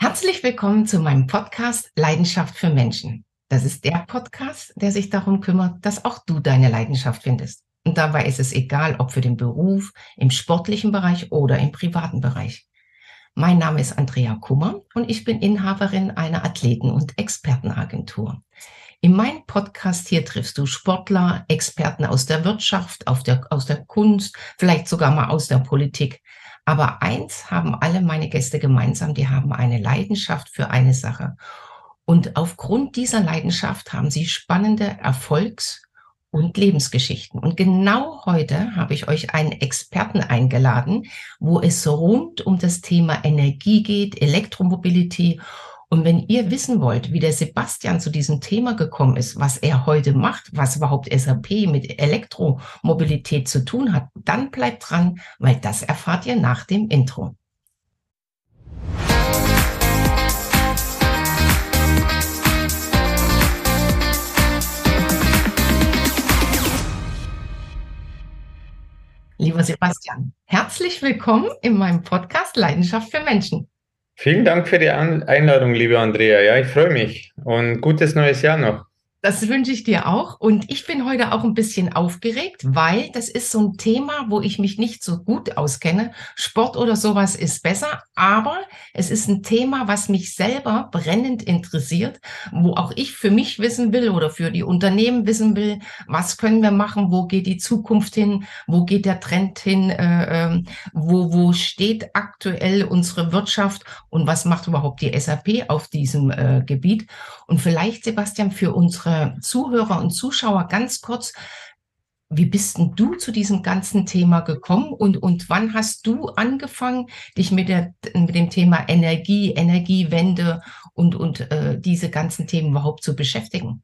Herzlich willkommen zu meinem Podcast Leidenschaft für Menschen. Das ist der Podcast, der sich darum kümmert, dass auch du deine Leidenschaft findest. Und dabei ist es egal, ob für den Beruf, im sportlichen Bereich oder im privaten Bereich. Mein Name ist Andrea Kummer und ich bin Inhaberin einer Athleten- und Expertenagentur. In meinem Podcast hier triffst du Sportler, Experten aus der Wirtschaft, der, aus der Kunst, vielleicht sogar mal aus der Politik. Aber eins haben alle meine Gäste gemeinsam, die haben eine Leidenschaft für eine Sache. Und aufgrund dieser Leidenschaft haben sie spannende Erfolgs- und Lebensgeschichten. Und genau heute habe ich euch einen Experten eingeladen, wo es rund um das Thema Energie geht, Elektromobility und wenn ihr wissen wollt, wie der Sebastian zu diesem Thema gekommen ist, was er heute macht, was überhaupt SAP mit Elektromobilität zu tun hat, dann bleibt dran, weil das erfahrt ihr nach dem Intro. Lieber Sebastian, herzlich willkommen in meinem Podcast Leidenschaft für Menschen. Vielen Dank für die Einladung, liebe Andrea. Ja, ich freue mich und gutes neues Jahr noch. Das wünsche ich dir auch. Und ich bin heute auch ein bisschen aufgeregt, weil das ist so ein Thema, wo ich mich nicht so gut auskenne. Sport oder sowas ist besser, aber es ist ein Thema, was mich selber brennend interessiert, wo auch ich für mich wissen will oder für die Unternehmen wissen will, was können wir machen, wo geht die Zukunft hin, wo geht der Trend hin, äh, äh, wo, wo steht aktuell unsere Wirtschaft und was macht überhaupt die SAP auf diesem äh, Gebiet. Und vielleicht, Sebastian, für unsere Zuhörer und Zuschauer ganz kurz, wie bist denn du zu diesem ganzen Thema gekommen und, und wann hast du angefangen, dich mit, der, mit dem Thema Energie, Energiewende und, und äh, diese ganzen Themen überhaupt zu beschäftigen?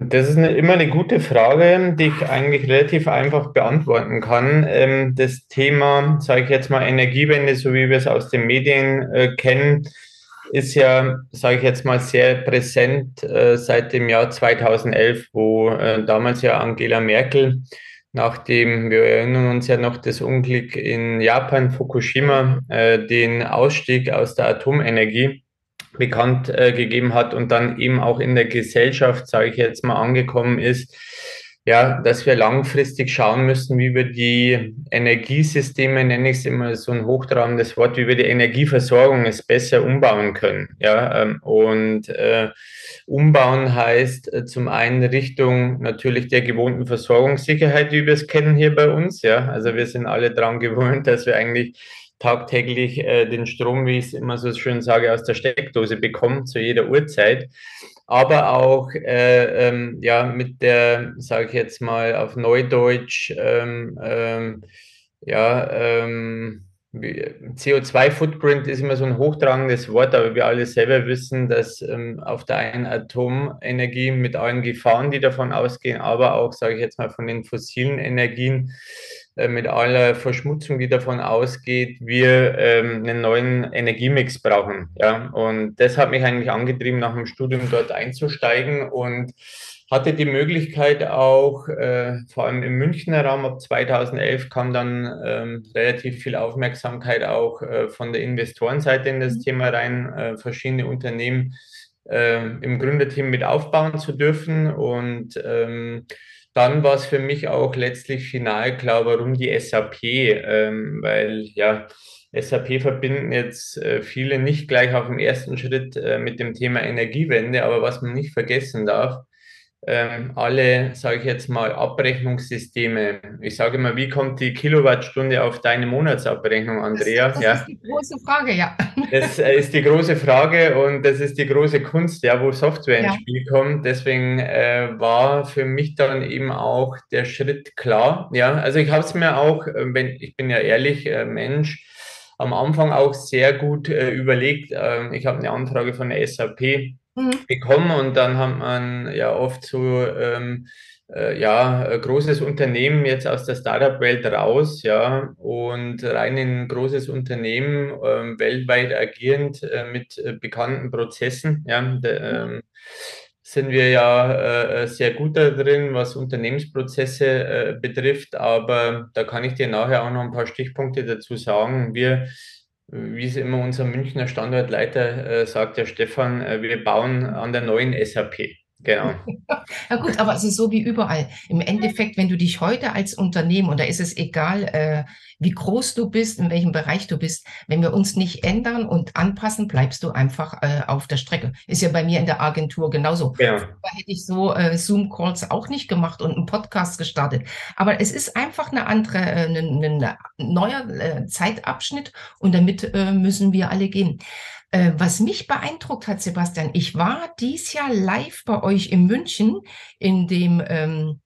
Das ist eine, immer eine gute Frage, die ich eigentlich relativ einfach beantworten kann. Ähm, das Thema, sage ich jetzt mal, Energiewende, so wie wir es aus den Medien äh, kennen, ist ja, sage ich jetzt mal, sehr präsent äh, seit dem Jahr 2011, wo äh, damals ja Angela Merkel nachdem, wir erinnern uns ja noch, das Unglück in Japan, Fukushima, äh, den Ausstieg aus der Atomenergie bekannt äh, gegeben hat und dann eben auch in der Gesellschaft, sage ich jetzt mal, angekommen ist, ja, dass wir langfristig schauen müssen, wie wir die Energiesysteme, nenne ich es immer so ein hochtragendes Wort, wie wir die Energieversorgung es besser umbauen können. Ja, ähm, und äh, umbauen heißt äh, zum einen Richtung natürlich der gewohnten Versorgungssicherheit, wie wir es kennen hier bei uns. Ja, also wir sind alle daran gewohnt, dass wir eigentlich tagtäglich äh, den Strom, wie ich es immer so schön sage, aus der Steckdose bekommen, zu jeder Uhrzeit aber auch äh, ähm, ja mit der, sage ich jetzt mal auf Neudeutsch, ähm, ähm, ja, ähm, CO2-Footprint ist immer so ein hochtragendes Wort, aber wir alle selber wissen, dass ähm, auf der einen Atomenergie mit allen Gefahren, die davon ausgehen, aber auch, sage ich jetzt mal, von den fossilen Energien, mit aller Verschmutzung, die davon ausgeht, wir ähm, einen neuen Energiemix brauchen. Ja? Und das hat mich eigentlich angetrieben, nach dem Studium dort einzusteigen und hatte die Möglichkeit auch, äh, vor allem im Münchner Raum, ab 2011 kam dann ähm, relativ viel Aufmerksamkeit auch äh, von der Investorenseite in das mhm. Thema rein, äh, verschiedene Unternehmen äh, im Gründerteam mit aufbauen zu dürfen und ähm, dann war es für mich auch letztlich final klar, warum die SAP, ähm, weil ja, SAP verbinden jetzt äh, viele nicht gleich auf dem ersten Schritt äh, mit dem Thema Energiewende, aber was man nicht vergessen darf, ähm, alle, sage ich jetzt mal, Abrechnungssysteme. Ich sage mal, wie kommt die Kilowattstunde auf deine Monatsabrechnung, Andrea? Das, das ja. ist die große Frage, ja. Das äh, ist die große Frage und das ist die große Kunst, ja, wo Software ja. ins Spiel kommt. Deswegen äh, war für mich dann eben auch der Schritt klar. Ja, also ich habe es mir auch, äh, wenn ich bin ja ehrlich, äh, Mensch, am Anfang auch sehr gut äh, überlegt. Ähm, ich habe eine Anfrage von der SAP mhm. bekommen und dann hat man ja oft so ähm, äh, ja, großes Unternehmen jetzt aus der Startup-Welt raus, ja, und rein in ein großes Unternehmen, äh, weltweit agierend äh, mit äh, bekannten Prozessen, ja, de, mhm. ähm, sind wir ja äh, sehr gut da drin, was Unternehmensprozesse äh, betrifft, aber da kann ich dir nachher auch noch ein paar Stichpunkte dazu sagen. Wir wie es immer unser Münchner Standortleiter äh, sagt, der Stefan, äh, wir bauen an der neuen SAP. Genau. Ja gut, aber es ist so wie überall. Im Endeffekt, wenn du dich heute als Unternehmen, und da ist es egal, äh, wie groß du bist, in welchem Bereich du bist, wenn wir uns nicht ändern und anpassen, bleibst du einfach äh, auf der Strecke. Ist ja bei mir in der Agentur genauso. Ja. Da hätte ich so äh, Zoom-Calls auch nicht gemacht und einen Podcast gestartet. Aber es ist einfach eine andere, äh, ein, neuer äh, Zeitabschnitt und damit äh, müssen wir alle gehen. Äh, was mich beeindruckt hat, Sebastian, ich war dies Jahr live bei euch in München in dem ähm,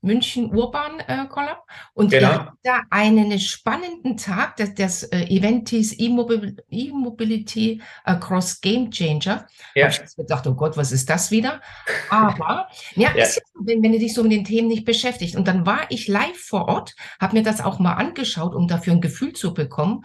München Urban äh, Collab und genau. ihr habt da einen spannenden Tag. Das, das äh, Event hieß E-Mobility Across Game Changer. Ja. Hab ich gedacht, oh Gott, was ist das wieder? Aber ja, ja. Ist, wenn, wenn du dich so mit den Themen nicht beschäftigt. Und dann war ich live vor Ort, habe mir das auch mal angeschaut, um dafür ein Gefühl zu bekommen.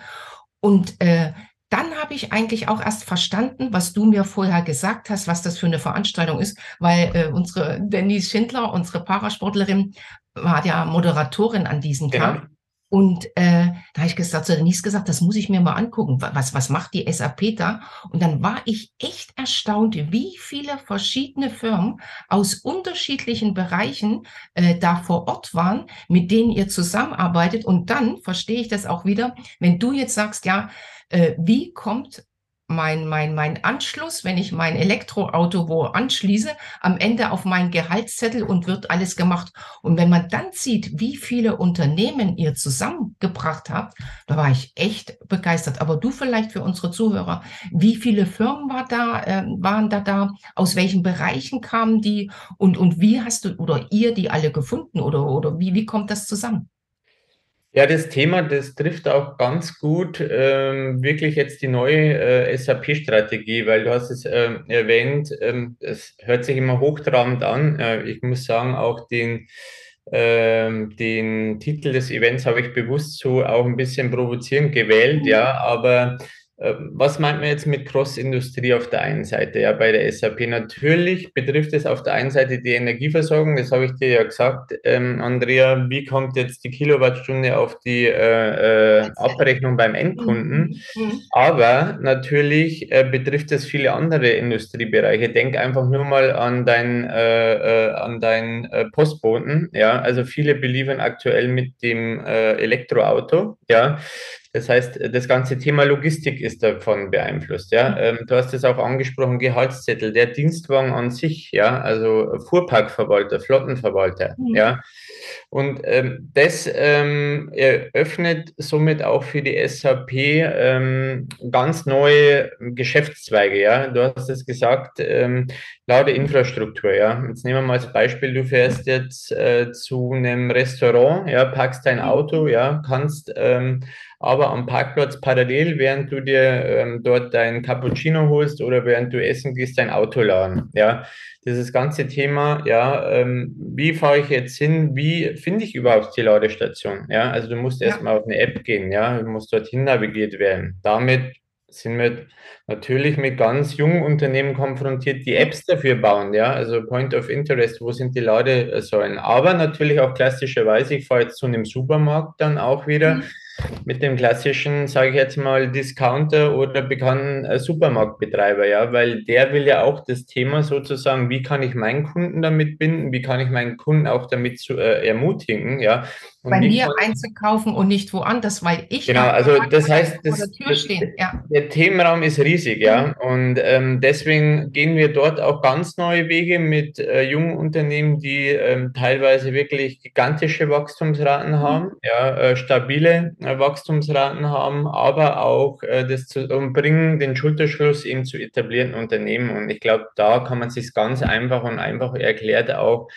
Und äh, dann habe ich eigentlich auch erst verstanden, was du mir vorher gesagt hast, was das für eine Veranstaltung ist, weil äh, unsere Denise Schindler, unsere Parasportlerin, war ja Moderatorin an diesem. Tag. Und äh, da habe ich gesagt, zu Denise gesagt, das muss ich mir mal angucken. Was, was macht die SAP da? Und dann war ich echt erstaunt, wie viele verschiedene Firmen aus unterschiedlichen Bereichen äh, da vor Ort waren, mit denen ihr zusammenarbeitet. Und dann verstehe ich das auch wieder, wenn du jetzt sagst, ja, äh, wie kommt mein, mein, mein Anschluss, wenn ich mein Elektroauto wo anschließe, am Ende auf meinen Gehaltszettel und wird alles gemacht. Und wenn man dann sieht, wie viele Unternehmen ihr zusammengebracht habt, da war ich echt begeistert. Aber du vielleicht für unsere Zuhörer, wie viele Firmen war da, äh, waren da da? Aus welchen Bereichen kamen die? Und, und wie hast du oder ihr die alle gefunden? Oder, oder wie, wie kommt das zusammen? Ja, das Thema, das trifft auch ganz gut ähm, wirklich jetzt die neue äh, SAP-Strategie, weil du hast es äh, erwähnt, ähm, es hört sich immer hochtrabend an. Äh, ich muss sagen, auch den, ähm, den Titel des Events habe ich bewusst so auch ein bisschen provozierend gewählt, ja, aber ähm, was meint man jetzt mit Cross-Industrie auf der einen Seite? Ja, bei der SAP natürlich betrifft es auf der einen Seite die Energieversorgung, das habe ich dir ja gesagt, ähm, Andrea, wie kommt jetzt die Kilowattstunde auf die äh, äh, Abrechnung beim Endkunden? Mhm. Mhm. Aber natürlich äh, betrifft es viele andere Industriebereiche. Denk einfach nur mal an dein, äh, äh, an dein äh, Postboten. Ja, also viele beliefern aktuell mit dem Elektroauto. Ja, das heißt, das ganze Thema Logistik ist davon beeinflusst. Ja, ähm, du hast es auch angesprochen, Gehaltszettel, der Dienstwagen an sich, ja, also Fuhrparkverwalter, Flottenverwalter, mhm. ja. Und ähm, das ähm, eröffnet somit auch für die SAP ähm, ganz neue Geschäftszweige. Ja, du hast es gesagt, ähm, laute Infrastruktur. Ja, jetzt nehmen wir mal als Beispiel: Du fährst jetzt äh, zu einem Restaurant, ja, packst dein Auto, ja, kannst ähm, aber am Parkplatz parallel, während du dir ähm, dort dein Cappuccino holst oder während du essen gehst, dein Auto laden. Ja, dieses ganze Thema, ja, ähm, wie fahre ich jetzt hin? Wie finde ich überhaupt die Ladestation? Ja, also du musst ja. erstmal auf eine App gehen, ja, du musst dorthin navigiert werden. Damit sind wir natürlich mit ganz jungen Unternehmen konfrontiert, die Apps dafür bauen, ja, also Point of Interest, wo sind die Ladesäulen? Aber natürlich auch klassischerweise, ich fahre jetzt zu einem Supermarkt dann auch wieder. Mhm mit dem klassischen, sage ich jetzt mal, Discounter oder bekannten äh, Supermarktbetreiber, ja, weil der will ja auch das Thema sozusagen, wie kann ich meinen Kunden damit binden, wie kann ich meinen Kunden auch damit zu, äh, ermutigen, ja, bei mir einzukaufen und nicht woanders, weil ich genau, also das heißt, das, das, ja. der Themenraum ist riesig, ja, mhm. und ähm, deswegen gehen wir dort auch ganz neue Wege mit äh, jungen Unternehmen, die ähm, teilweise wirklich gigantische Wachstumsraten mhm. haben, ja, äh, stabile äh, Wachstumsraten haben, aber auch äh, das zu um bringen, den Schulterschluss eben zu etablierten Unternehmen. Und ich glaube, da kann man sich ganz einfach und einfach erklärt auch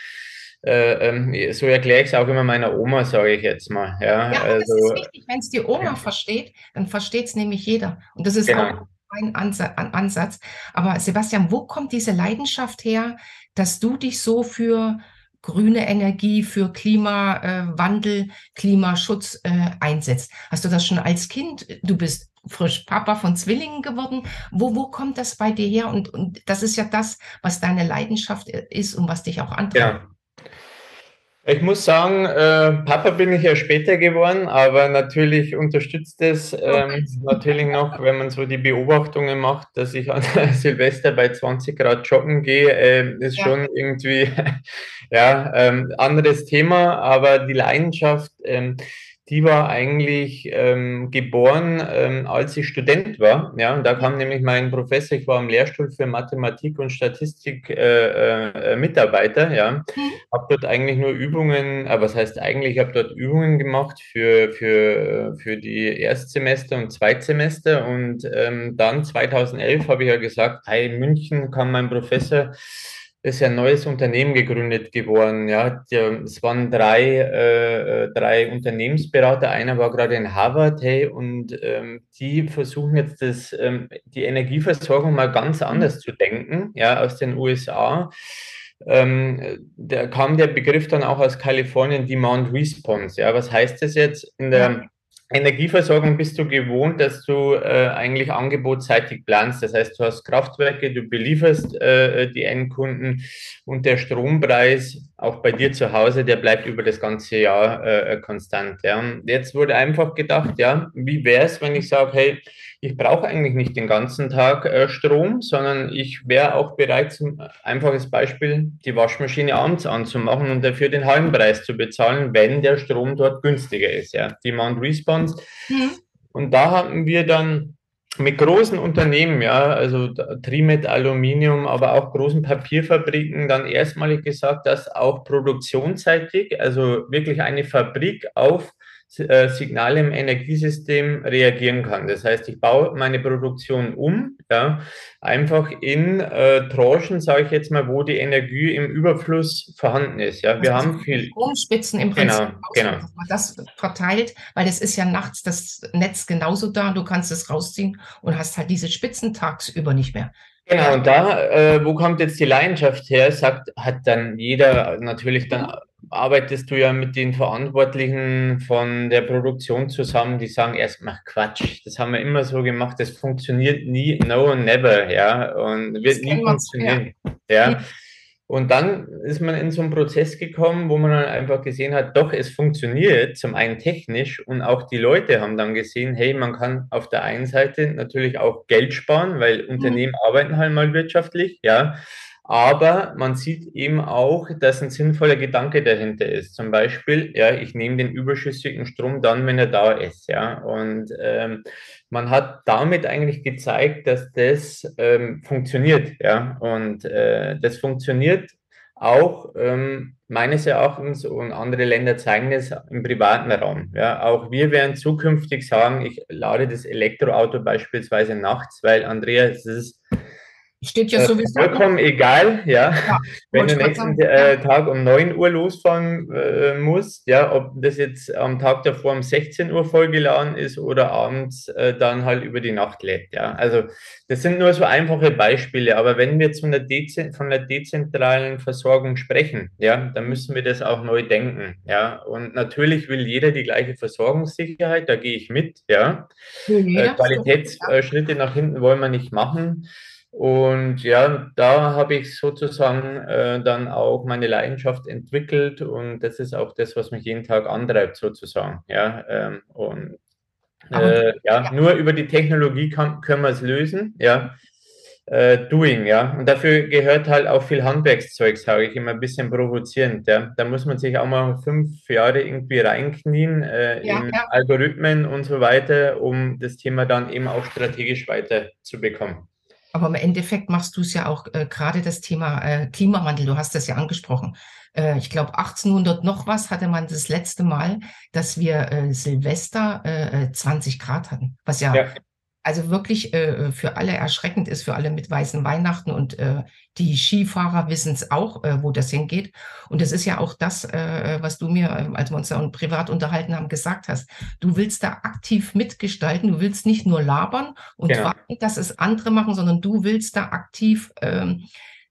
äh, ähm, so erkläre ich es auch immer meiner Oma, sage ich jetzt mal. Ja, ja also, das ist wichtig. Wenn es die Oma ja. versteht, dann versteht es nämlich jeder. Und das ist genau. auch ein Ansatz. Aber Sebastian, wo kommt diese Leidenschaft her, dass du dich so für grüne Energie, für Klimawandel, äh, Klimaschutz äh, einsetzt? Hast du das schon als Kind? Du bist frisch Papa von Zwillingen geworden. Wo, wo kommt das bei dir her? Und, und das ist ja das, was deine Leidenschaft äh, ist und was dich auch antreibt. Ja. Ich muss sagen, äh, Papa bin ich ja später geworden, aber natürlich unterstützt es ähm, natürlich noch, wenn man so die Beobachtungen macht, dass ich an Silvester bei 20 Grad joggen gehe, äh, ist ja. schon irgendwie ja ähm, anderes Thema, aber die Leidenschaft ähm, die war eigentlich ähm, geboren, ähm, als ich Student war. Ja, und da kam nämlich mein Professor, ich war am Lehrstuhl für Mathematik und Statistik äh, äh, Mitarbeiter. Ja, mhm. habe dort eigentlich nur Übungen, aber äh, was heißt eigentlich, ich habe dort Übungen gemacht für, für, für die Erstsemester und Zweitsemester. Und ähm, dann 2011 habe ich ja gesagt, hey, München kam mein Professor ist ja ein neues Unternehmen gegründet geworden. Ja, es waren drei, äh, drei Unternehmensberater. Einer war gerade in Harvard, hey, und ähm, die versuchen jetzt das, ähm, die Energieversorgung mal ganz anders zu denken, ja, aus den USA. Ähm, da kam der Begriff dann auch aus Kalifornien Demand Response. Ja, was heißt das jetzt in der Energieversorgung bist du gewohnt, dass du äh, eigentlich angebotsseitig planst. Das heißt, du hast Kraftwerke, du belieferst äh, die Endkunden und der Strompreis, auch bei dir zu Hause, der bleibt über das ganze Jahr äh, konstant. Ja. Jetzt wurde einfach gedacht, ja, wie wäre es, wenn ich sage, hey, ich brauche eigentlich nicht den ganzen Tag äh, Strom, sondern ich wäre auch bereit, zum einfaches Beispiel, die Waschmaschine abends anzumachen und dafür den halben Preis zu bezahlen, wenn der Strom dort günstiger ist. Ja. Demand Response. Mhm. Und da hatten wir dann mit großen Unternehmen, ja, also Trimet Aluminium, aber auch großen Papierfabriken dann erstmalig gesagt, dass auch produktionsseitig, also wirklich eine Fabrik auf äh, Signale im Energiesystem reagieren kann. Das heißt, ich baue meine Produktion um, ja, einfach in äh, Tranchen, sage ich jetzt mal, wo die Energie im Überfluss vorhanden ist. Ja, wir also haben viel Stromspitzen im Prinzip, genau, genau. das verteilt, weil es ist ja nachts das Netz genauso da, du kannst es rausziehen und hast halt diese Spitzen tagsüber nicht mehr. Genau, und da, äh, wo kommt jetzt die Leidenschaft her? Sagt, hat dann jeder natürlich dann arbeitest du ja mit den Verantwortlichen von der Produktion zusammen, die sagen erstmal Quatsch, das haben wir immer so gemacht, das funktioniert nie, no and never, ja, und wird nie funktionieren, ja. ja. Und dann ist man in so einen Prozess gekommen, wo man dann einfach gesehen hat, doch, es funktioniert, zum einen technisch und auch die Leute haben dann gesehen, hey, man kann auf der einen Seite natürlich auch Geld sparen, weil mhm. Unternehmen arbeiten halt mal wirtschaftlich, ja. Aber man sieht eben auch, dass ein sinnvoller Gedanke dahinter ist. Zum Beispiel, ja, ich nehme den überschüssigen Strom dann, wenn er da ist, ja. Und ähm, man hat damit eigentlich gezeigt, dass das ähm, funktioniert, ja. Und äh, das funktioniert auch ähm, meines Erachtens und andere Länder zeigen es im privaten Raum. Ja, auch wir werden zukünftig sagen, ich lade das Elektroauto beispielsweise nachts, weil Andreas, das ist Steht ja äh, sowieso. Vollkommen egal, ja. ja Wenn du nächsten äh, Tag um 9 Uhr losfahren äh, musst, ja, ob das jetzt am Tag davor um 16 Uhr vollgeladen ist oder abends äh, dann halt über die Nacht lädt, ja. Also das sind nur so einfache Beispiele, aber wenn wir zu einer von der dezentralen Versorgung sprechen, ja, dann müssen wir das auch neu denken, ja. Und natürlich will jeder die gleiche Versorgungssicherheit, da gehe ich mit, ja. Äh, Qualitätsschritte nach hinten wollen wir nicht machen. Und ja, da habe ich sozusagen äh, dann auch meine Leidenschaft entwickelt und das ist auch das, was mich jeden Tag antreibt sozusagen. Ja, ähm, und äh, ja, nur über die Technologie kann, können wir es lösen. Ja, äh, Doing, ja. Und dafür gehört halt auch viel Handwerkszeug, sage ich immer ein bisschen provozierend. Ja. Da muss man sich auch mal fünf Jahre irgendwie reinknien äh, ja, in ja. Algorithmen und so weiter, um das Thema dann eben auch strategisch weiterzubekommen. Aber im Endeffekt machst du es ja auch äh, gerade das Thema äh, Klimawandel, du hast das ja angesprochen. Äh, ich glaube, 1800 noch was hatte man das letzte Mal, dass wir äh, Silvester 20 äh, Grad hatten, was ja, ja also wirklich äh, für alle erschreckend ist, für alle mit weißen Weihnachten und äh, die Skifahrer wissen es auch, äh, wo das hingeht. Und das ist ja auch das, äh, was du mir, äh, als wir uns da privat unterhalten haben, gesagt hast. Du willst da aktiv mitgestalten, du willst nicht nur labern und genau. warten, dass es andere machen, sondern du willst da aktiv ähm,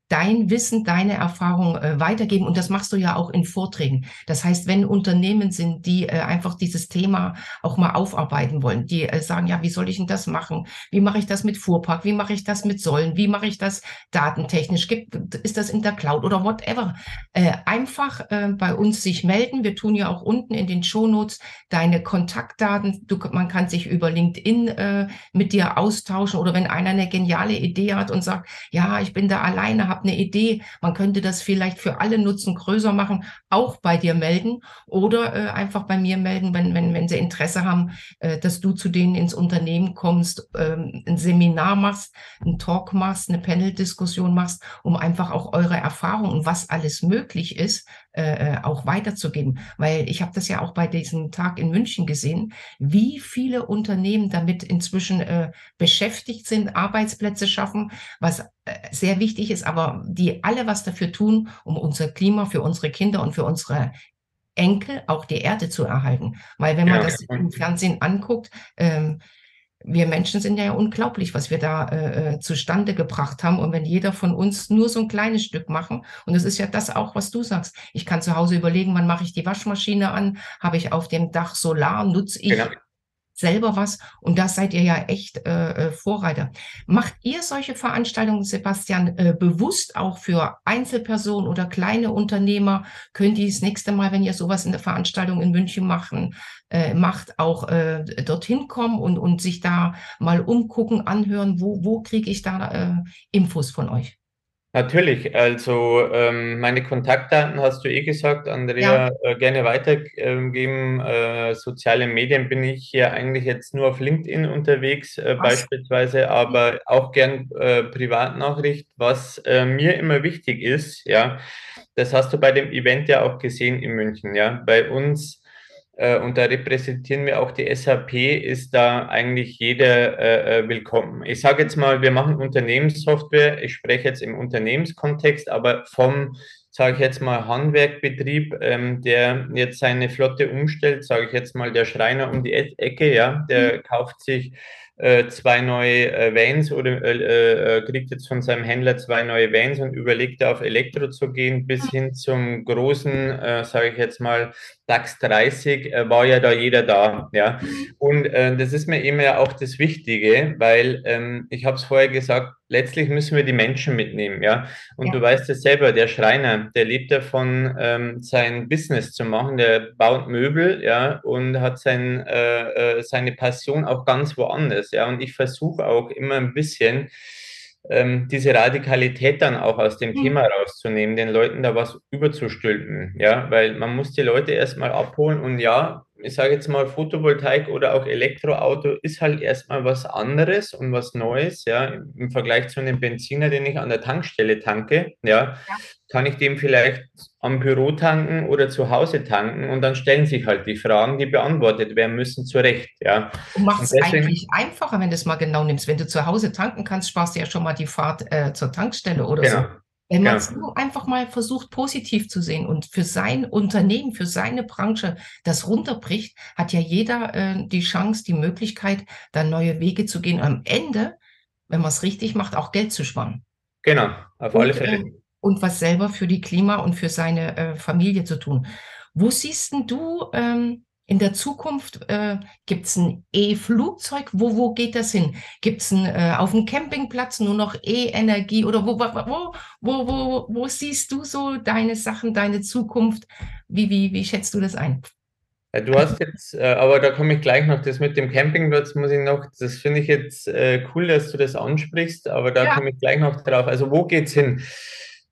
dein Wissen, deine Erfahrung äh, weitergeben. Und das machst du ja auch in Vorträgen. Das heißt, wenn Unternehmen sind, die äh, einfach dieses Thema auch mal aufarbeiten wollen, die äh, sagen, ja, wie soll ich denn das machen? Wie mache ich das mit Fuhrpark? Wie mache ich das mit Säulen? Wie mache ich das datentechnisch? Gibt, ist das in der Cloud oder whatever? Äh, einfach äh, bei uns sich melden. Wir tun ja auch unten in den Shownotes deine Kontaktdaten. Du, man kann sich über LinkedIn äh, mit dir austauschen oder wenn einer eine geniale Idee hat und sagt, ja, ich bin da alleine, habe eine Idee, man könnte das vielleicht für alle nutzen, größer machen, auch bei dir melden oder äh, einfach bei mir melden, wenn, wenn, wenn sie Interesse haben, äh, dass du zu denen ins Unternehmen kommst, ähm, ein Seminar machst, ein Talk machst, eine Panel-Diskussion machst, um einfach auch eure Erfahrungen was alles möglich ist, äh, äh, auch weiterzugeben. Weil ich habe das ja auch bei diesem Tag in München gesehen, wie viele Unternehmen damit inzwischen äh, beschäftigt sind, Arbeitsplätze schaffen, was äh, sehr wichtig ist, aber die alle was dafür tun, um unser Klima für unsere Kinder und für unsere Enkel auch die Erde zu erhalten. Weil wenn man ja. das im Fernsehen anguckt, ähm, wir Menschen sind ja unglaublich, was wir da äh, äh, zustande gebracht haben. Und wenn jeder von uns nur so ein kleines Stück machen, und das ist ja das auch, was du sagst. Ich kann zu Hause überlegen, wann mache ich die Waschmaschine an? Habe ich auf dem Dach Solar? Nutze ich genau selber was und da seid ihr ja echt äh, äh, Vorreiter. Macht ihr solche Veranstaltungen, Sebastian, äh, bewusst auch für Einzelpersonen oder kleine Unternehmer? Könnt ihr das nächste Mal, wenn ihr sowas in der Veranstaltung in München machen, äh, macht, auch äh, dorthin kommen und, und sich da mal umgucken, anhören, wo, wo kriege ich da äh, Infos von euch? Natürlich, also ähm, meine Kontaktdaten hast du eh gesagt, Andrea, ja. äh, gerne weitergeben. Äh, soziale Medien bin ich hier eigentlich jetzt nur auf LinkedIn unterwegs äh, beispielsweise, aber auch gern äh, Privatnachricht, was äh, mir immer wichtig ist, ja, das hast du bei dem Event ja auch gesehen in München, ja, bei uns und da repräsentieren wir auch die SAP, ist da eigentlich jeder äh, äh, willkommen. Ich sage jetzt mal, wir machen Unternehmenssoftware. Ich spreche jetzt im Unternehmenskontext, aber vom, sage ich jetzt mal, Handwerkbetrieb, ähm, der jetzt seine Flotte umstellt, sage ich jetzt mal, der Schreiner um die Ecke, ja, der mhm. kauft sich äh, zwei neue äh, Vans oder äh, äh, kriegt jetzt von seinem Händler zwei neue Vans und überlegt auf Elektro zu gehen, bis hin zum großen, äh, sage ich jetzt mal, DAX 30 äh, war ja da jeder da. Ja? Und äh, das ist mir immer ja auch das Wichtige, weil ähm, ich habe es vorher gesagt, letztlich müssen wir die Menschen mitnehmen. Ja? Und ja. du weißt es selber, der Schreiner, der lebt davon, ähm, sein Business zu machen, der baut Möbel ja? und hat sein, äh, äh seine Passion auch ganz woanders. Ja? Und ich versuche auch immer ein bisschen, ähm, diese Radikalität dann auch aus dem mhm. Thema rauszunehmen, den Leuten da was überzustülpen, ja, weil man muss die Leute erstmal abholen und ja, ich sage jetzt mal Photovoltaik oder auch Elektroauto ist halt erstmal was anderes und was Neues, ja, im Vergleich zu einem Benziner, den ich an der Tankstelle tanke, ja, ja. kann ich dem vielleicht am Büro tanken oder zu Hause tanken und dann stellen sich halt die Fragen, die beantwortet werden müssen, zurecht. Ja. Du machst es eigentlich einfacher, wenn du es mal genau nimmst. Wenn du zu Hause tanken kannst, sparst du ja schon mal die Fahrt äh, zur Tankstelle oder genau. so. Wenn man es nur einfach mal versucht, positiv zu sehen und für sein Unternehmen, für seine Branche das runterbricht, hat ja jeder äh, die Chance, die Möglichkeit, da neue Wege zu gehen. Und am Ende, wenn man es richtig macht, auch Geld zu sparen. Genau, auf und, alle Fälle. Äh, und was selber für die Klima und für seine äh, Familie zu tun. Wo siehst du ähm, in der Zukunft, äh, gibt es ein E-Flugzeug? Wo, wo geht das hin? Gibt es äh, auf dem Campingplatz nur noch E-Energie? Oder wo, wo, wo, wo, wo siehst du so deine Sachen, deine Zukunft? Wie, wie, wie schätzt du das ein? Du hast jetzt, äh, aber da komme ich gleich noch, das mit dem Campingplatz muss ich noch, das finde ich jetzt äh, cool, dass du das ansprichst, aber da ja. komme ich gleich noch drauf. Also wo geht's hin?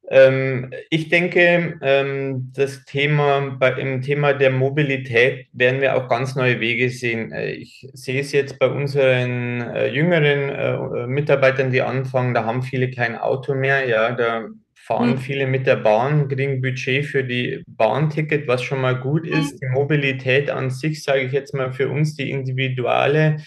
Ähm, ich denke, ähm, das Thema, bei, im Thema der Mobilität werden wir auch ganz neue Wege sehen. Äh, ich sehe es jetzt bei unseren äh, jüngeren äh, Mitarbeitern, die anfangen, da haben viele kein Auto mehr, ja, da fahren mhm. viele mit der Bahn, kriegen Budget für die Bahnticket, was schon mal gut ist. Mhm. Die Mobilität an sich, sage ich jetzt mal für uns, die individuelle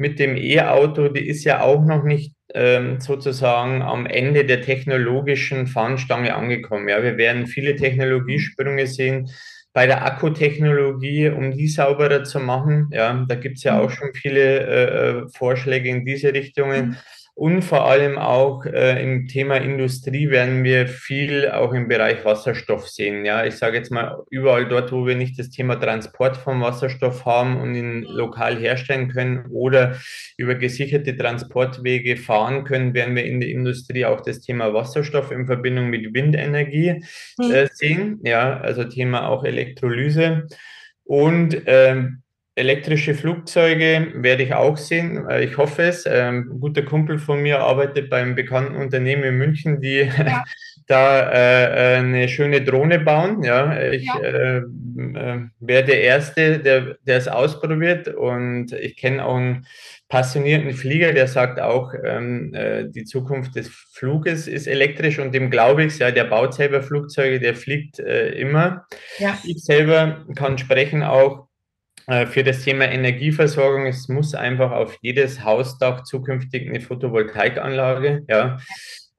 mit dem E-Auto, die ist ja auch noch nicht ähm, sozusagen am Ende der technologischen Fahnenstange angekommen. Ja, wir werden viele Technologiesprünge sehen bei der Akkutechnologie, um die sauberer zu machen. Ja, da gibt es ja auch mhm. schon viele äh, äh, Vorschläge in diese Richtungen. Mhm. Und vor allem auch äh, im Thema Industrie werden wir viel auch im Bereich Wasserstoff sehen. Ja, ich sage jetzt mal, überall dort, wo wir nicht das Thema Transport vom Wasserstoff haben und ihn lokal herstellen können oder über gesicherte Transportwege fahren können, werden wir in der Industrie auch das Thema Wasserstoff in Verbindung mit Windenergie hm. äh, sehen. Ja, also Thema auch Elektrolyse. Und ähm, Elektrische Flugzeuge werde ich auch sehen. Äh, ich hoffe es. Ähm, ein guter Kumpel von mir arbeitet beim bekannten Unternehmen in München, die ja. da äh, eine schöne Drohne bauen. Ja, ich ja. Äh, wäre der Erste, der, der es ausprobiert. Und ich kenne auch einen passionierten Flieger, der sagt auch, ähm, äh, die Zukunft des Fluges ist elektrisch und dem glaube ich, ja, der baut selber Flugzeuge, der fliegt immer. Ja. Ich selber kann sprechen auch für das Thema Energieversorgung, es muss einfach auf jedes Hausdach zukünftig eine Photovoltaikanlage, ja.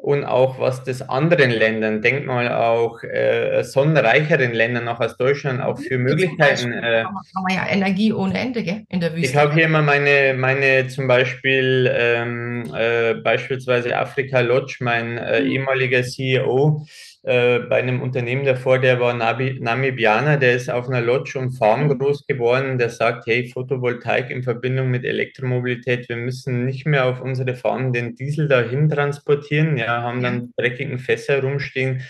Und auch was das anderen Ländern, denk mal auch äh, sonnenreicheren Ländern, auch aus Deutschland, auch für Möglichkeiten. Äh, haben wir ja Energie ohne Ende, gell, in der Wüste. Ich habe hier mal meine, meine zum Beispiel, ähm, äh, beispielsweise Afrika Lodge, mein äh, mhm. ehemaliger CEO, äh, bei einem Unternehmen davor, der war Nabi, Namibianer, der ist auf einer Lodge und Farm mhm. groß geworden, der sagt, hey, Photovoltaik in Verbindung mit Elektromobilität, wir müssen nicht mehr auf unsere Farmen den Diesel dahin transportieren, ja, haben dann dreckigen Fässer rumstehen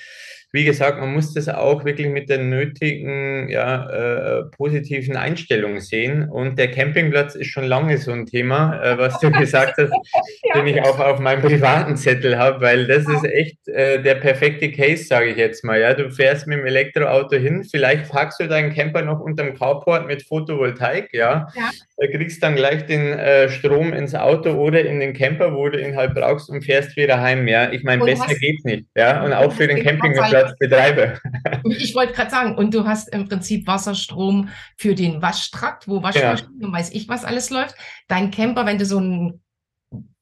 wie gesagt, man muss das auch wirklich mit der nötigen ja, äh, positiven Einstellung sehen. Und der Campingplatz ist schon lange so ein Thema, äh, was du gesagt hast, ja. den ich auch auf meinem privaten Zettel habe, weil das ist echt äh, der perfekte Case, sage ich jetzt mal. Ja, du fährst mit dem Elektroauto hin, vielleicht packst du deinen Camper noch unterm Carport mit Photovoltaik, ja. ja. Da kriegst dann gleich den äh, Strom ins Auto oder in den Camper, wo du ihn halt brauchst und fährst wieder heim. Ja, ich meine, besser geht's nicht. Ja, und auch für den Campingplatz betreibe. Ich wollte gerade sagen, und du hast im Prinzip Wasserstrom für den Waschtrakt, wo Waschmaschinen ja. und weiß ich was alles läuft. Dein Camper, wenn du so ein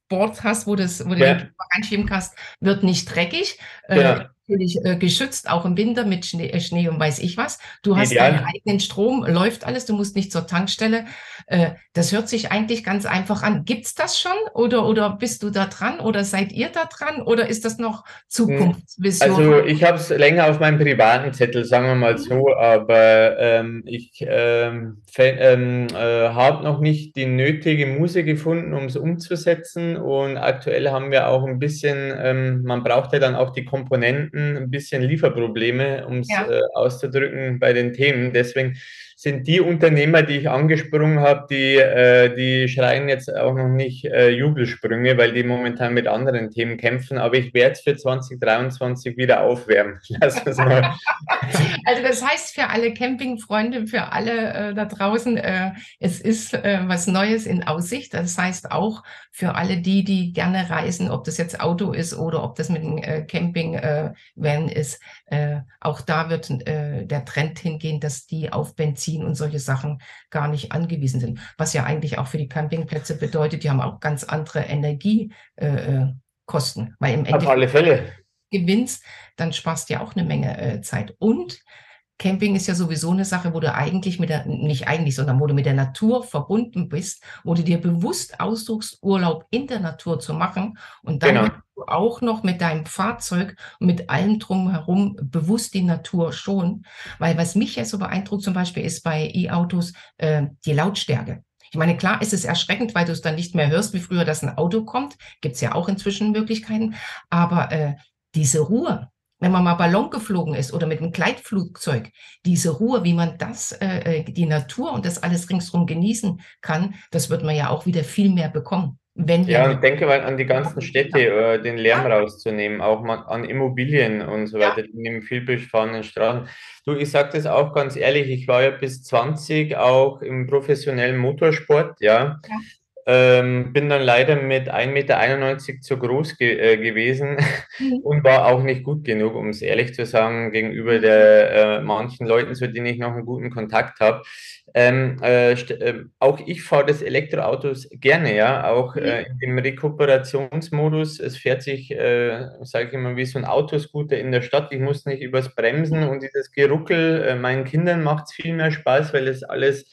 Board hast, wo, das, wo du ja. den reinschieben kannst, wird nicht dreckig. Äh, ja. Natürlich äh, geschützt, auch im Winter mit Schnee, äh, Schnee, und weiß ich was. Du hast Ideal. deinen eigenen Strom, läuft alles, du musst nicht zur Tankstelle. Äh, das hört sich eigentlich ganz einfach an. Gibt's das schon oder, oder bist du da dran oder seid ihr da dran oder ist das noch Zukunftsvision? Also ich habe es länger auf meinem privaten Zettel, sagen wir mal so, aber ähm, ich ähm, ähm, äh, habe noch nicht die nötige Muse gefunden, um es umzusetzen und aktuell haben wir auch ein bisschen, ähm, man braucht ja dann auch die Komponenten, Ein bisschen Lieferprobleme, um es ja. äh, auszudrücken, bei den Themen. Deswegen sind die Unternehmer, die ich angesprungen habe, die, äh, die schreien jetzt auch noch nicht äh, Jubelsprünge, weil die momentan mit anderen Themen kämpfen. Aber ich werde es für 2023 wieder aufwärmen. Lass mal. also das heißt für alle Campingfreunde, für alle äh, da draußen, äh, es ist äh, was Neues in Aussicht. Das heißt auch für alle die, die gerne reisen, ob das jetzt Auto ist oder ob das mit dem äh, Camping äh, ist, auch da wird der Trend hingehen, dass die auf Benzin und solche Sachen gar nicht angewiesen sind. Was ja eigentlich auch für die Campingplätze bedeutet, die haben auch ganz andere Energiekosten. Äh, weil im Endeffekt, auf alle Fälle. Gewinnst, dann sparst du ja auch eine Menge äh, Zeit. Und Camping ist ja sowieso eine Sache, wo du eigentlich mit der, nicht eigentlich, sondern wo du mit der Natur verbunden bist, wo du dir bewusst aussuchst, Urlaub in der Natur zu machen und dann genau. auch noch mit deinem Fahrzeug und mit allem drumherum bewusst die Natur schon. Weil was mich ja so beeindruckt zum Beispiel ist bei E-Autos äh, die Lautstärke. Ich meine, klar ist es erschreckend, weil du es dann nicht mehr hörst, wie früher, dass ein Auto kommt. Gibt es ja auch inzwischen Möglichkeiten. Aber äh, diese Ruhe, wenn man mal Ballon geflogen ist oder mit einem Gleitflugzeug, diese Ruhe, wie man das, äh, äh, die Natur und das alles ringsherum genießen kann, das wird man ja auch wieder viel mehr bekommen. Wenn ja, und denke mal an die ganzen Städte, äh, den Lärm ja. rauszunehmen, auch mal an Immobilien und so weiter, ja. die neben viel befahrenen Straßen. Du, ich sage das auch ganz ehrlich, ich war ja bis 20 auch im professionellen Motorsport, ja. ja. Ähm, bin dann leider mit 1,91 Meter zu groß ge äh, gewesen mhm. und war auch nicht gut genug, um es ehrlich zu sagen, gegenüber mhm. der äh, manchen Leuten, zu denen ich noch einen guten Kontakt habe. Ähm, äh, äh, auch ich fahre das Elektroautos gerne, ja, auch mhm. äh, im Rekuperationsmodus. Es fährt sich, äh, sage ich immer, wie so ein Autoscooter in der Stadt. Ich muss nicht übers Bremsen und dieses Geruckel. Meinen Kindern macht es viel mehr Spaß, weil es alles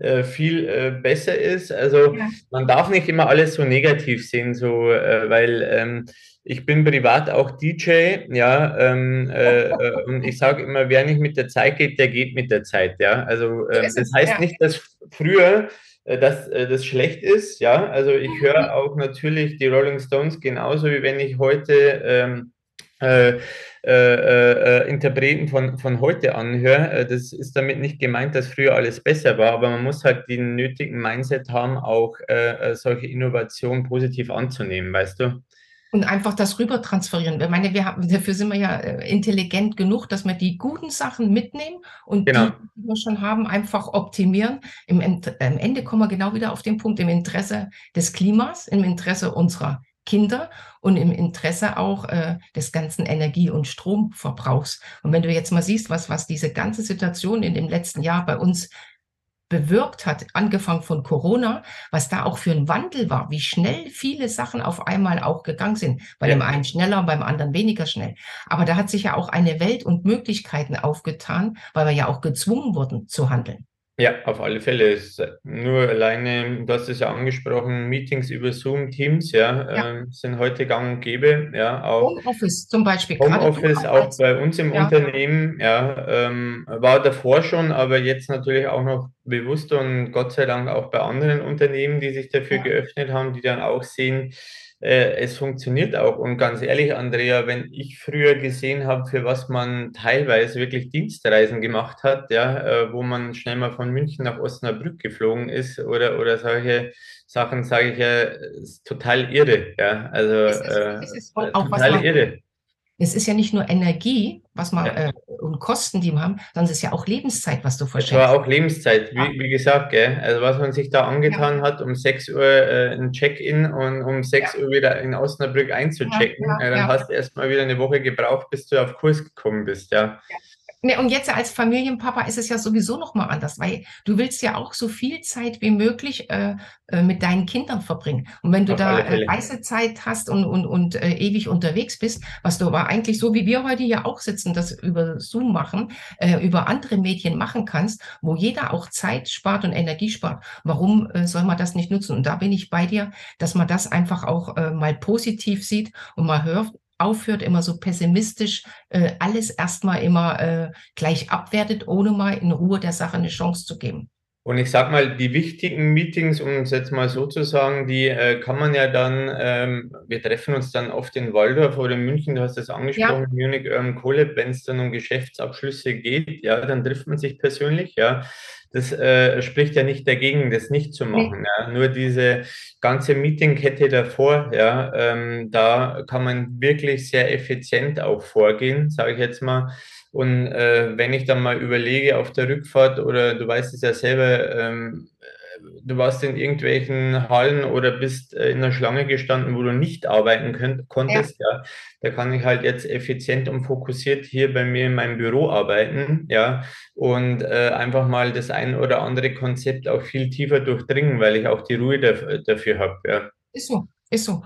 äh, viel äh, besser ist. Also ja. man darf nicht immer alles so negativ sehen, so, äh, weil ähm, ich bin privat auch DJ, ja, ähm, äh, und ich sage immer, wer nicht mit der Zeit geht, der geht mit der Zeit, ja. Also äh, das heißt ja. nicht, dass früher äh, dass das schlecht ist, ja. Also ich höre auch natürlich die Rolling Stones genauso, wie wenn ich heute ähm, äh, äh, Interpreten von, von heute anhöre. Das ist damit nicht gemeint, dass früher alles besser war, aber man muss halt den nötigen Mindset haben, auch äh, solche Innovationen positiv anzunehmen, weißt du? und einfach das rüber transferieren. Ich meine, wir haben, dafür sind wir ja äh, intelligent genug, dass wir die guten Sachen mitnehmen und genau. die, die wir schon haben, einfach optimieren. Im, Im Ende kommen wir genau wieder auf den Punkt, im Interesse des Klimas, im Interesse unserer Kinder und im Interesse auch äh, des ganzen Energie- und Stromverbrauchs. Und wenn du jetzt mal siehst, was, was diese ganze Situation in dem letzten Jahr bei uns bewirkt hat, angefangen von Corona, was da auch für ein Wandel war, wie schnell viele Sachen auf einmal auch gegangen sind. Bei ja. dem einen schneller, beim anderen weniger schnell. Aber da hat sich ja auch eine Welt und Möglichkeiten aufgetan, weil wir ja auch gezwungen wurden zu handeln. Ja, auf alle Fälle. Nur alleine, du hast es ja angesprochen, Meetings über Zoom, Teams, ja, ja. Äh, sind heute gang und gäbe. Ja, auch Homeoffice zum Beispiel. Homeoffice auch bei uns im ja. Unternehmen, ja, ähm, war davor schon, aber jetzt natürlich auch noch bewusster und Gott sei Dank auch bei anderen Unternehmen, die sich dafür geöffnet haben, die dann auch sehen, äh, es funktioniert auch. Und ganz ehrlich, Andrea, wenn ich früher gesehen habe, für was man teilweise wirklich Dienstreisen gemacht hat, ja, äh, wo man schnell mal von München nach Osnabrück geflogen ist oder, oder solche Sachen, sage ich ja, ist total irre. Ja, also es ist, es ist äh, total irre es ist ja nicht nur Energie, was man ja. äh, und Kosten, die wir haben, sondern es ist ja auch Lebenszeit, was du verschenkst. Es war auch Lebenszeit, wie, wie gesagt, gell? also was man sich da angetan ja. hat, um 6 Uhr äh, ein Check-in und um 6 ja. Uhr wieder in Osnabrück einzuchecken, dann hast du erst mal wieder eine Woche gebraucht, bis du auf Kurs gekommen bist, ja. Ne, und jetzt als Familienpapa ist es ja sowieso noch mal anders, weil du willst ja auch so viel Zeit wie möglich äh, äh, mit deinen Kindern verbringen. Und wenn du Auf da äh, Reisezeit hast und, und, und äh, ewig unterwegs bist, was du aber eigentlich so wie wir heute ja auch sitzen, das über Zoom machen, äh, über andere Medien machen kannst, wo jeder auch Zeit spart und Energie spart. Warum äh, soll man das nicht nutzen? Und da bin ich bei dir, dass man das einfach auch äh, mal positiv sieht und mal hört, aufhört, immer so pessimistisch äh, alles erstmal immer äh, gleich abwertet, ohne mal in Ruhe der Sache eine Chance zu geben. Und ich sag mal, die wichtigen Meetings, um es jetzt mal so zu sagen, die äh, kann man ja dann, ähm, wir treffen uns dann oft in Waldorf oder in München, du hast das angesprochen, ja. Munich ähm, Kohle, wenn es dann um Geschäftsabschlüsse geht, ja, dann trifft man sich persönlich, ja das äh, spricht ja nicht dagegen, das nicht zu machen. Ja. Nur diese ganze Meetingkette davor, ja, ähm, da kann man wirklich sehr effizient auch vorgehen, sage ich jetzt mal. Und äh, wenn ich dann mal überlege auf der Rückfahrt oder du weißt es ja selber, ähm, du warst in irgendwelchen Hallen oder bist äh, in der Schlange gestanden, wo du nicht arbeiten könnt, konntest, ja. ja. Da kann ich halt jetzt effizient und fokussiert hier bei mir in meinem Büro arbeiten, ja, und äh, einfach mal das ein oder andere Konzept auch viel tiefer durchdringen, weil ich auch die Ruhe dafür, dafür habe, ja. Ist so, ist so.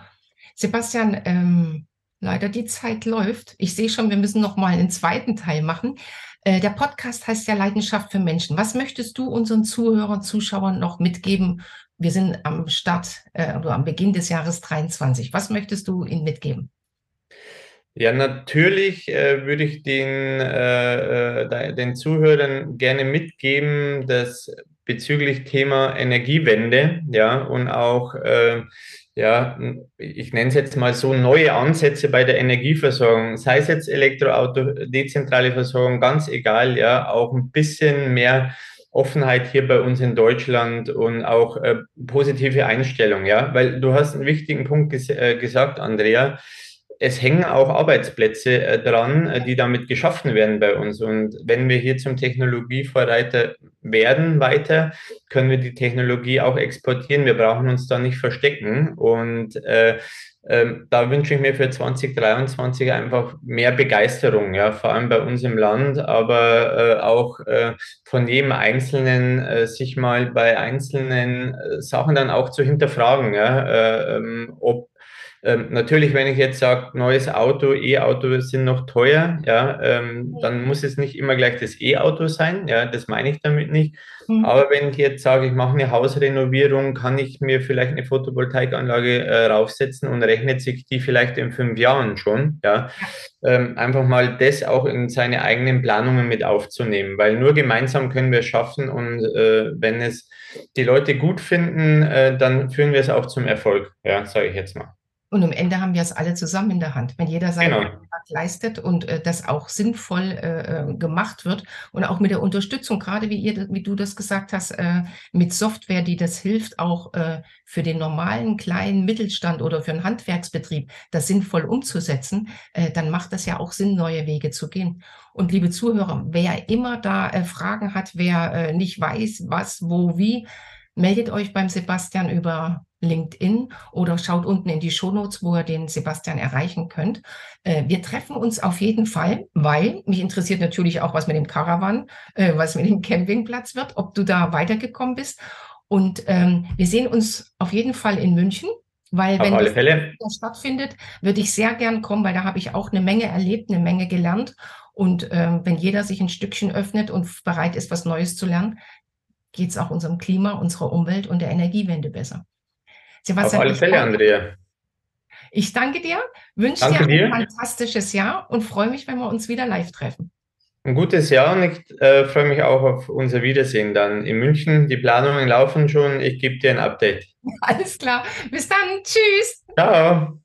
Sebastian, ähm, leider die Zeit läuft. Ich sehe schon, wir müssen noch mal einen zweiten Teil machen. Äh, der Podcast heißt ja Leidenschaft für Menschen. Was möchtest du unseren Zuhörern, Zuschauern noch mitgeben? Wir sind am Start äh, oder am Beginn des Jahres 23. Was möchtest du ihnen mitgeben? Ja, natürlich äh, würde ich den, äh, äh den Zuhörern gerne mitgeben, dass bezüglich Thema Energiewende, ja, und auch ja, ich nenne es jetzt mal so neue Ansätze bei der Energieversorgung, sei es jetzt Elektroauto, dezentrale Versorgung, ganz egal, ja, auch ein bisschen mehr Offenheit hier bei uns in Deutschland und auch äh, positive Einstellung, ja, weil du hast einen wichtigen Punkt ges äh, gesagt, Andrea es hängen auch Arbeitsplätze äh, dran, äh, die damit geschaffen werden bei uns. Und wenn wir hier zum Technologievorreiter werden weiter, können wir die Technologie auch exportieren. Wir brauchen uns da nicht verstecken. Und äh, äh, da wünsche ich mir für 2023 einfach mehr Begeisterung, ja, vor allem bei uns im Land, aber äh, auch von jedem Einzelnen sich mal bei einzelnen Sachen dann auch zu hinterfragen, ja, äh, ähm, ob Ähm, natürlich, wenn ich jetzt sage, neues Auto, E-Auto sind noch teuer, ja, ähm, dann muss es nicht immer gleich das E-Auto sein, ja, das meine ich damit nicht. Mhm. Aber wenn ich jetzt sage, ich mache eine Hausrenovierung, kann ich mir vielleicht eine Photovoltaikanlage äh, raufsetzen und rechnet sich die vielleicht in fünf Jahren schon, ja. Ähm, einfach mal das auch in seine eigenen Planungen mit aufzunehmen, weil nur gemeinsam können wir es schaffen und äh, wenn es die Leute gut finden, äh, dann führen wir es auch zum Erfolg, ja, sage ich jetzt mal. Und am Ende haben wir es alle zusammen in der Hand. Wenn jeder seinen genau. Beitrag leistet und äh, das auch sinnvoll äh, äh, gemacht wird und auch mit der Unterstützung, gerade wie ihr, wie du das gesagt hast, äh, mit Software, die das hilft, auch äh, für den normalen kleinen Mittelstand oder für einen Handwerksbetrieb das sinnvoll umzusetzen, äh, dann macht das ja auch Sinn, neue Wege zu gehen. Und liebe Zuhörer, wer immer da Fragen hat, wer nicht weiß, was, wo, wie, meldet euch beim Sebastian über LinkedIn oder schaut unten in die Shownotes, wo ihr den Sebastian erreichen könnt. Äh, wir treffen uns auf jeden Fall, weil mich interessiert natürlich auch, was mit dem Caravan, äh, was mit dem Campingplatz wird, ob du da weitergekommen bist. Und ähm, wir sehen uns auf jeden Fall in München. Weil auf wenn das stattfindet, würde ich sehr gern kommen, weil da habe ich auch eine Menge erlebt, eine Menge gelernt. Und ähm, wenn jeder sich ein Stückchen öffnet und bereit ist, was Neues zu lernen, geht es auch unserem Klima, unserer Umwelt und der Energiewende besser. Sebastian, Auf alle Fälle, Andrea. Ich danke dir, wünsche dir ein dir. fantastisches Jahr und freue mich, wenn wir uns wieder live treffen. Ein gutes Jahr und ich äh, freue mich auch auf unser Wiedersehen dann in München. Die Planungen laufen schon. Ich gebe dir ein Update. Alles klar. Bis dann. Tschüss. Ciao.